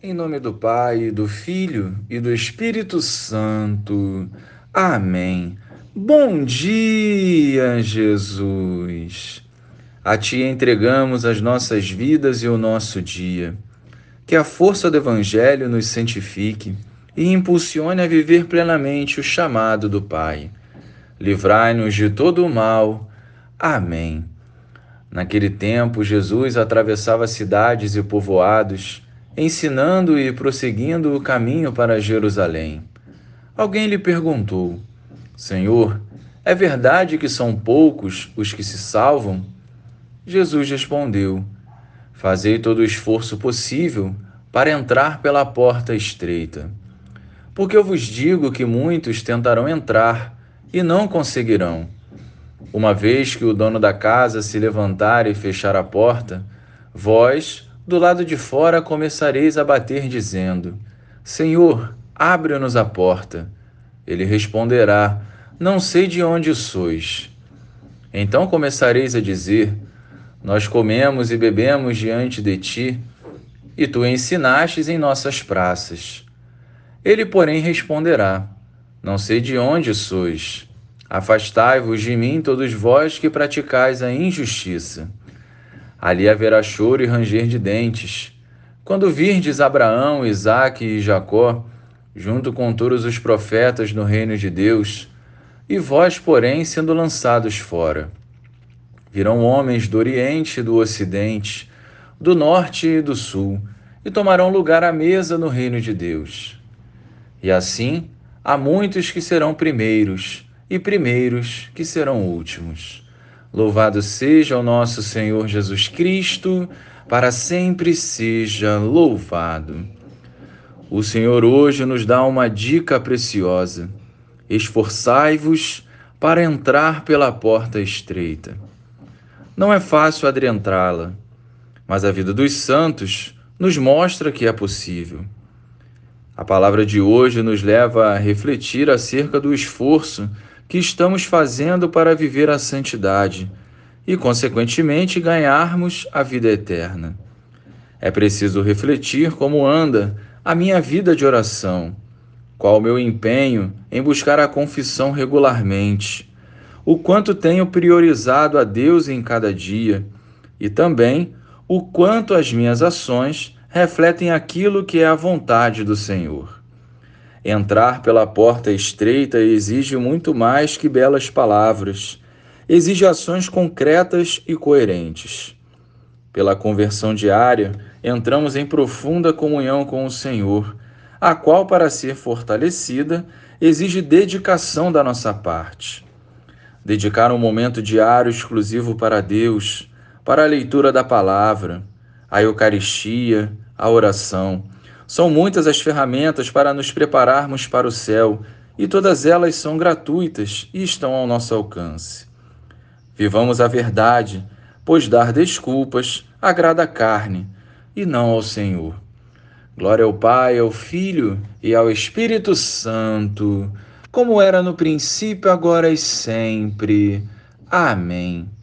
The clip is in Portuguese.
Em nome do Pai, do Filho e do Espírito Santo. Amém. Bom dia, Jesus. A Ti entregamos as nossas vidas e o nosso dia. Que a força do Evangelho nos santifique e impulsione a viver plenamente o chamado do Pai. Livrai-nos de todo o mal. Amém. Naquele tempo, Jesus atravessava cidades e povoados ensinando e prosseguindo o caminho para Jerusalém. Alguém lhe perguntou: Senhor, é verdade que são poucos os que se salvam? Jesus respondeu: Fazei todo o esforço possível para entrar pela porta estreita. Porque eu vos digo que muitos tentarão entrar e não conseguirão. Uma vez que o dono da casa se levantar e fechar a porta, vós, do lado de fora começareis a bater, dizendo: Senhor, abre-nos a porta. Ele responderá: Não sei de onde sois. Então começareis a dizer: Nós comemos e bebemos diante de ti, e tu ensinastes em nossas praças. Ele, porém, responderá: Não sei de onde sois. Afastai-vos de mim, todos vós que praticais a injustiça. Ali haverá choro e ranger de dentes. Quando virdes Abraão, Isaque e Jacó, junto com todos os profetas no reino de Deus, e vós, porém, sendo lançados fora. Virão homens do Oriente e do Ocidente, do Norte e do Sul, e tomarão lugar à mesa no reino de Deus. E assim, há muitos que serão primeiros, e primeiros que serão últimos. Louvado seja o nosso Senhor Jesus Cristo, para sempre seja louvado. O Senhor hoje nos dá uma dica preciosa. Esforçai-vos para entrar pela porta estreita. Não é fácil adentrá-la, mas a vida dos santos nos mostra que é possível. A palavra de hoje nos leva a refletir acerca do esforço que estamos fazendo para viver a santidade e, consequentemente, ganharmos a vida eterna. É preciso refletir como anda a minha vida de oração, qual o meu empenho em buscar a confissão regularmente, o quanto tenho priorizado a Deus em cada dia e também o quanto as minhas ações refletem aquilo que é a vontade do Senhor. Entrar pela porta estreita exige muito mais que belas palavras, exige ações concretas e coerentes. Pela conversão diária, entramos em profunda comunhão com o Senhor, a qual, para ser fortalecida, exige dedicação da nossa parte. Dedicar um momento diário exclusivo para Deus, para a leitura da palavra, a Eucaristia, a oração são muitas as ferramentas para nos prepararmos para o céu e todas elas são gratuitas e estão ao nosso alcance. Vivamos a verdade, pois dar desculpas agrada a carne e não ao Senhor. Glória ao Pai, ao Filho e ao Espírito Santo, como era no princípio, agora e sempre. Amém.